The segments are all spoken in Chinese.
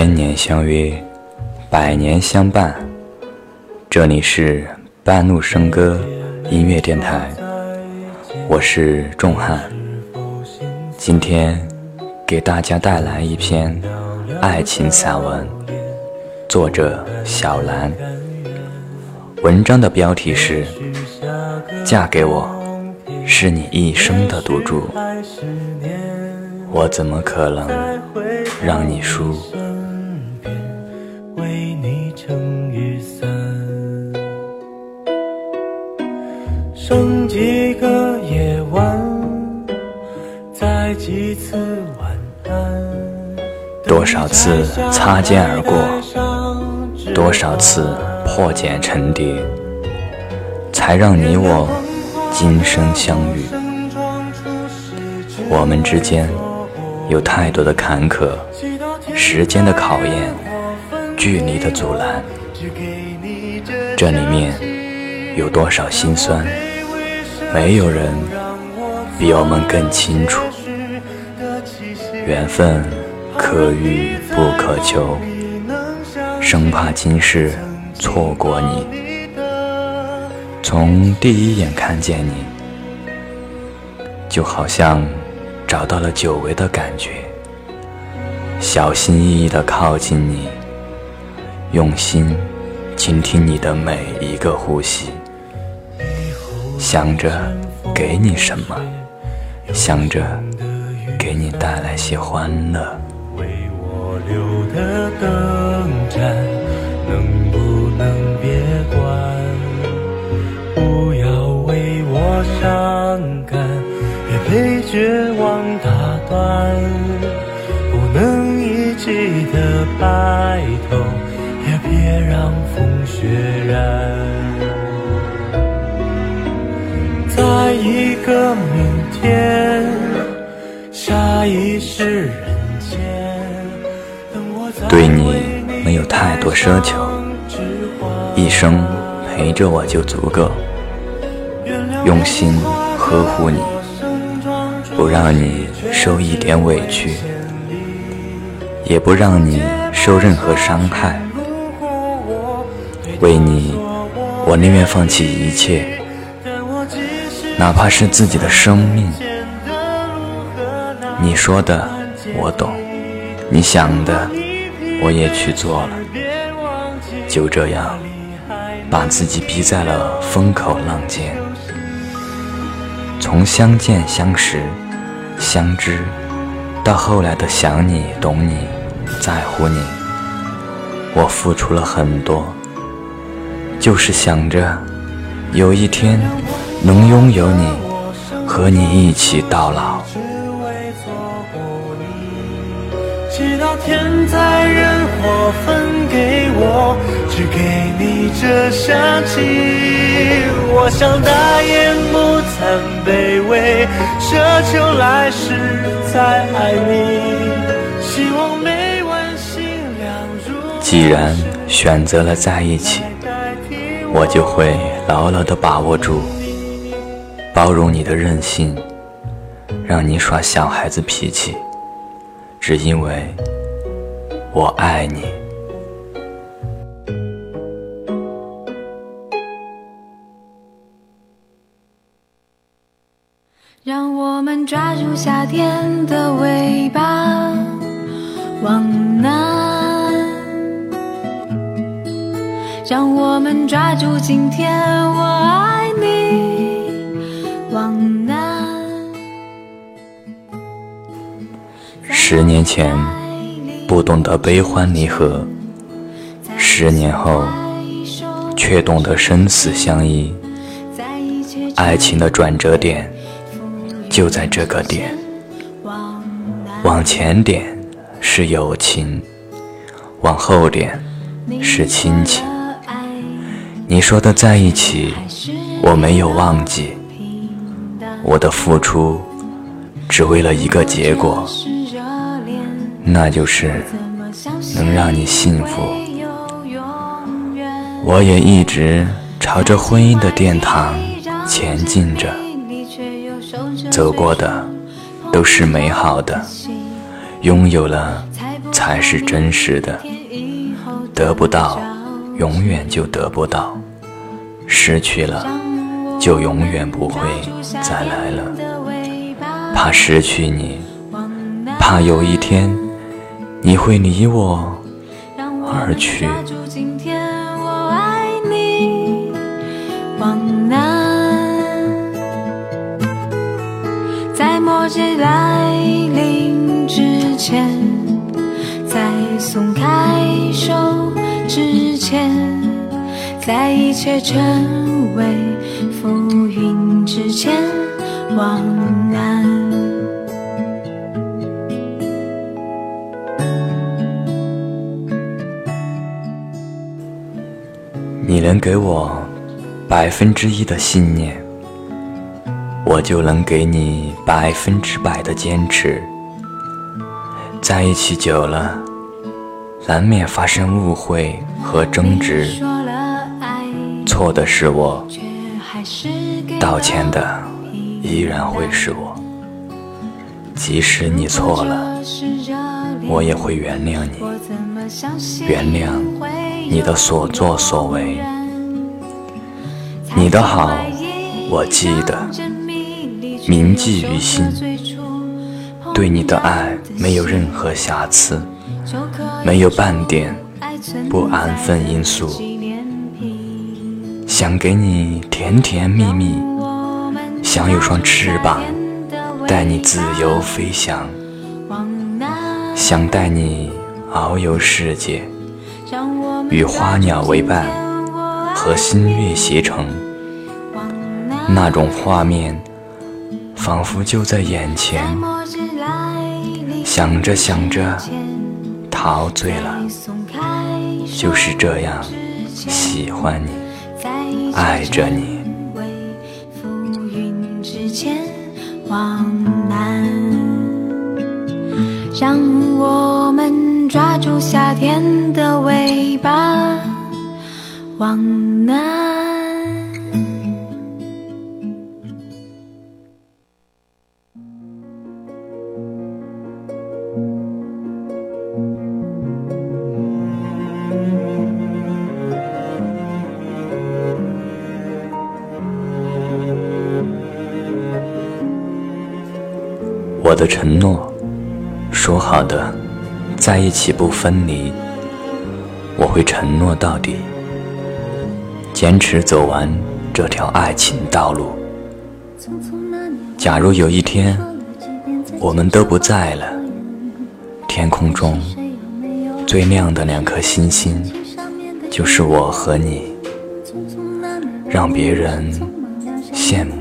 千年相约，百年相伴。这里是半路笙歌音乐电台，我是仲汉。今天给大家带来一篇爱情散文，作者小兰。文章的标题是《嫁给我是你一生的赌注》，我怎么可能让你输？多少次擦肩而过，多少次破茧成蝶，才让你我今生相遇。我们之间有太多的坎坷，时间的考验，距离的阻拦，这里面有多少心酸？没有人比我们更清楚，缘分可遇不可求，生怕今世错过你。从第一眼看见你，就好像找到了久违的感觉，小心翼翼地靠近你，用心倾听你的每一个呼吸。想着给你什么，想着给你带来些欢乐。灯盏，能不能别管？不要为我伤感，别被绝望打断。不能一起的白头，也别让风雪染。在一个明天，下一世人间。对你没有太多奢求，一生陪着我就足够。用心呵护你，不让你受一点委屈，也不让你受任何伤害。为你，我宁愿放弃一切。哪怕是自己的生命，你说的我懂，你想的我也去做了，就这样把自己逼在了风口浪尖。从相见、相识、相知，到后来的想你、懂你、在乎你，我付出了很多，就是想着有一天。能拥有你，和你一起到老。直到天灾分给我，只给你这香气。我想大言不惭卑微，奢求来世再爱你。希望每晚星亮如。既然选择了在一起，我就会牢牢地把握住。包容你的任性，让你耍小孩子脾气，只因为我爱你。抓住夏天的尾巴，往南；让我们抓住今天，我爱你。十年前不懂得悲欢离合，十年后却懂得生死相依。爱情的转折点就在这个点，往前点是友情，往后点是亲情。你说的在一起，我没有忘记。我的付出只为了一个结果，那就是能让你幸福。我也一直朝着婚姻的殿堂前进着，走过的都是美好的，拥有了才是真实的。得不到，永远就得不到；失去了，就永远不会再来了。怕失去你，怕有一天你会离我而去。末日来临之前，在松开手之前，在一切成为浮云之前，往南。你能给我百分之一的信念。我就能给你百分之百的坚持。在一起久了，难免发生误会和争执，错的是我，道歉的依然会是我。即使你错了，我也会原谅你，原谅你的所作所为。你的好，我记得。铭记于心，对你的爱没有任何瑕疵，没有半点不安分因素。想给你甜甜蜜蜜，想有双翅膀带你自由飞翔，想带你遨游世界，与花鸟为伴，和新月携程，那种画面。仿佛就在眼前，想着想着，陶醉了。就是这样，喜欢你，爱着你。让我们抓住夏天的尾巴，往南。我的承诺，说好的，在一起不分离，我会承诺到底，坚持走完这条爱情道路。假如有一天我们都不在了，天空中最亮的两颗星星，就是我和你，让别人羡慕。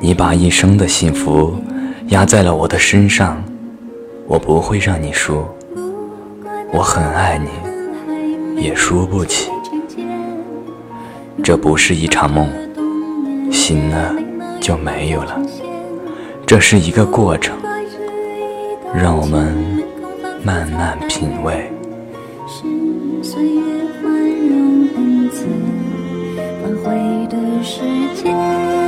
你把一生的幸福压在了我的身上，我不会让你输。我很爱你，也输不起。这不是一场梦，醒了就没有了。这是一个过程，让我们慢慢品味。再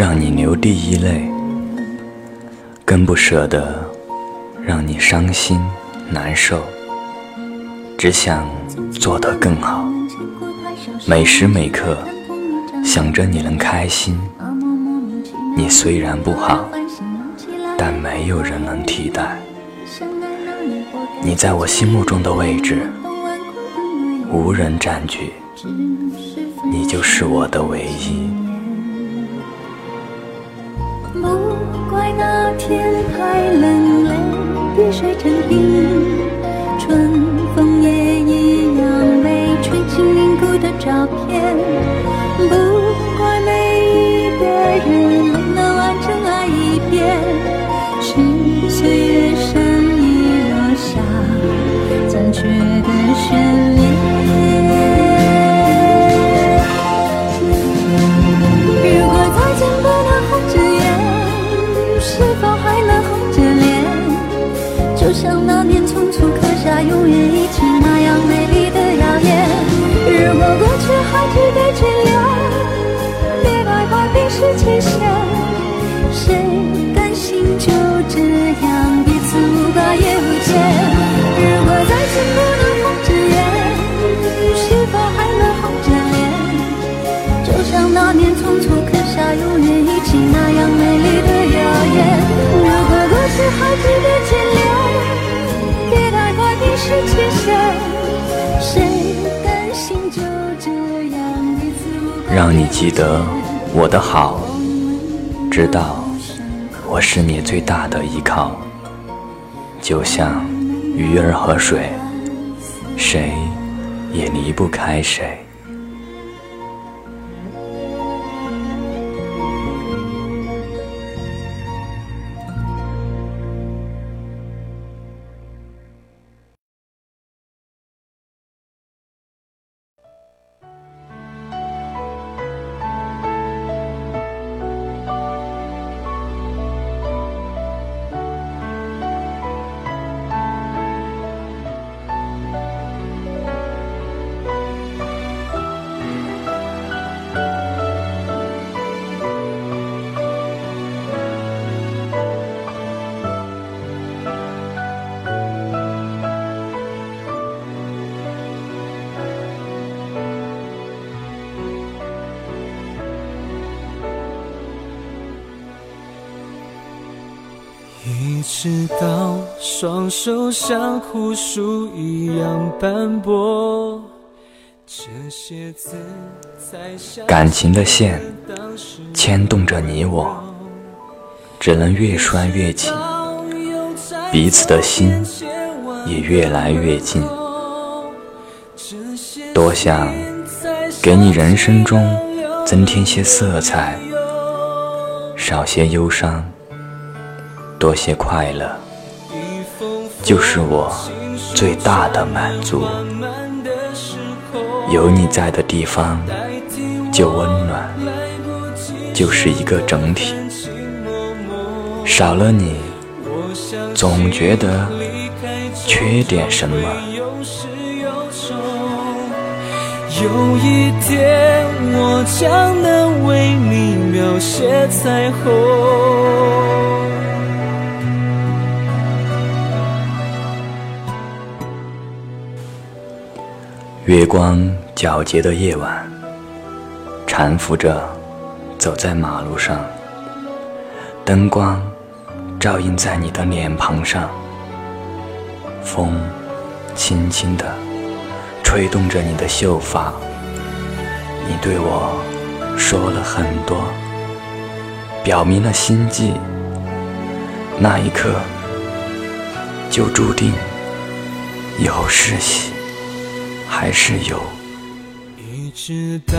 让你流第一泪，更不舍得让你伤心难受。只想做得更好，每时每刻想着你能开心。你虽然不好，但没有人能替代。你在我心目中的位置，无人占据，你就是我的唯一。那天太冷泪，雨水成冰，春风也一样被吹进凝固的照片。还值得眷恋，让你记得我的好，知道我是你最大的依靠，就像鱼儿和水，谁也离不开谁。直到双手像枯树一样斑驳，这些字才感情的线牵动着你我，只能越拴越紧，彼此的心也越来越近。多想给你人生中增添些色彩，少些忧伤，多些快乐，就是我最大的满足。有你在的地方就温暖，就是一个整体。少了你，总觉得缺点什么。有一天，我将能为你描写彩虹。月光皎洁的夜晚，搀扶着走在马路上，灯光照映在你的脸庞上，风轻轻地吹动着你的秀发。你对我说了很多，表明了心迹。那一刻，就注定有是喜。还是有，一直到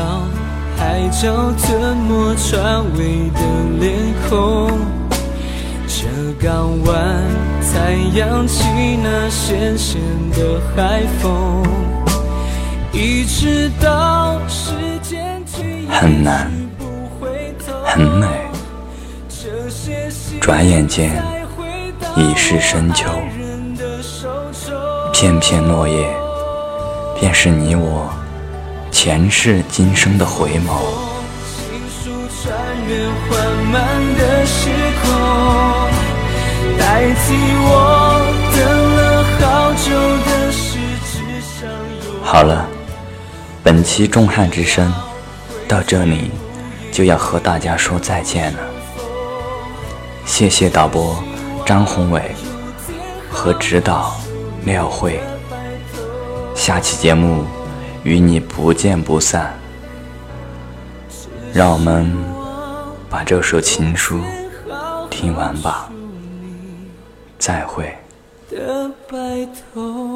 海角吞没船尾的脸孔，这港湾才扬起那咸咸的海风。一直到时间很难，很美，转眼间已是深秋，片片落叶。便是你我前世今生的回眸。好了，本期《众汉之声》到这里就要和大家说再见了。谢谢导播张宏伟和指导廖慧。下期节目与你不见不散，让我们把这首情书听完吧，再会。的白头。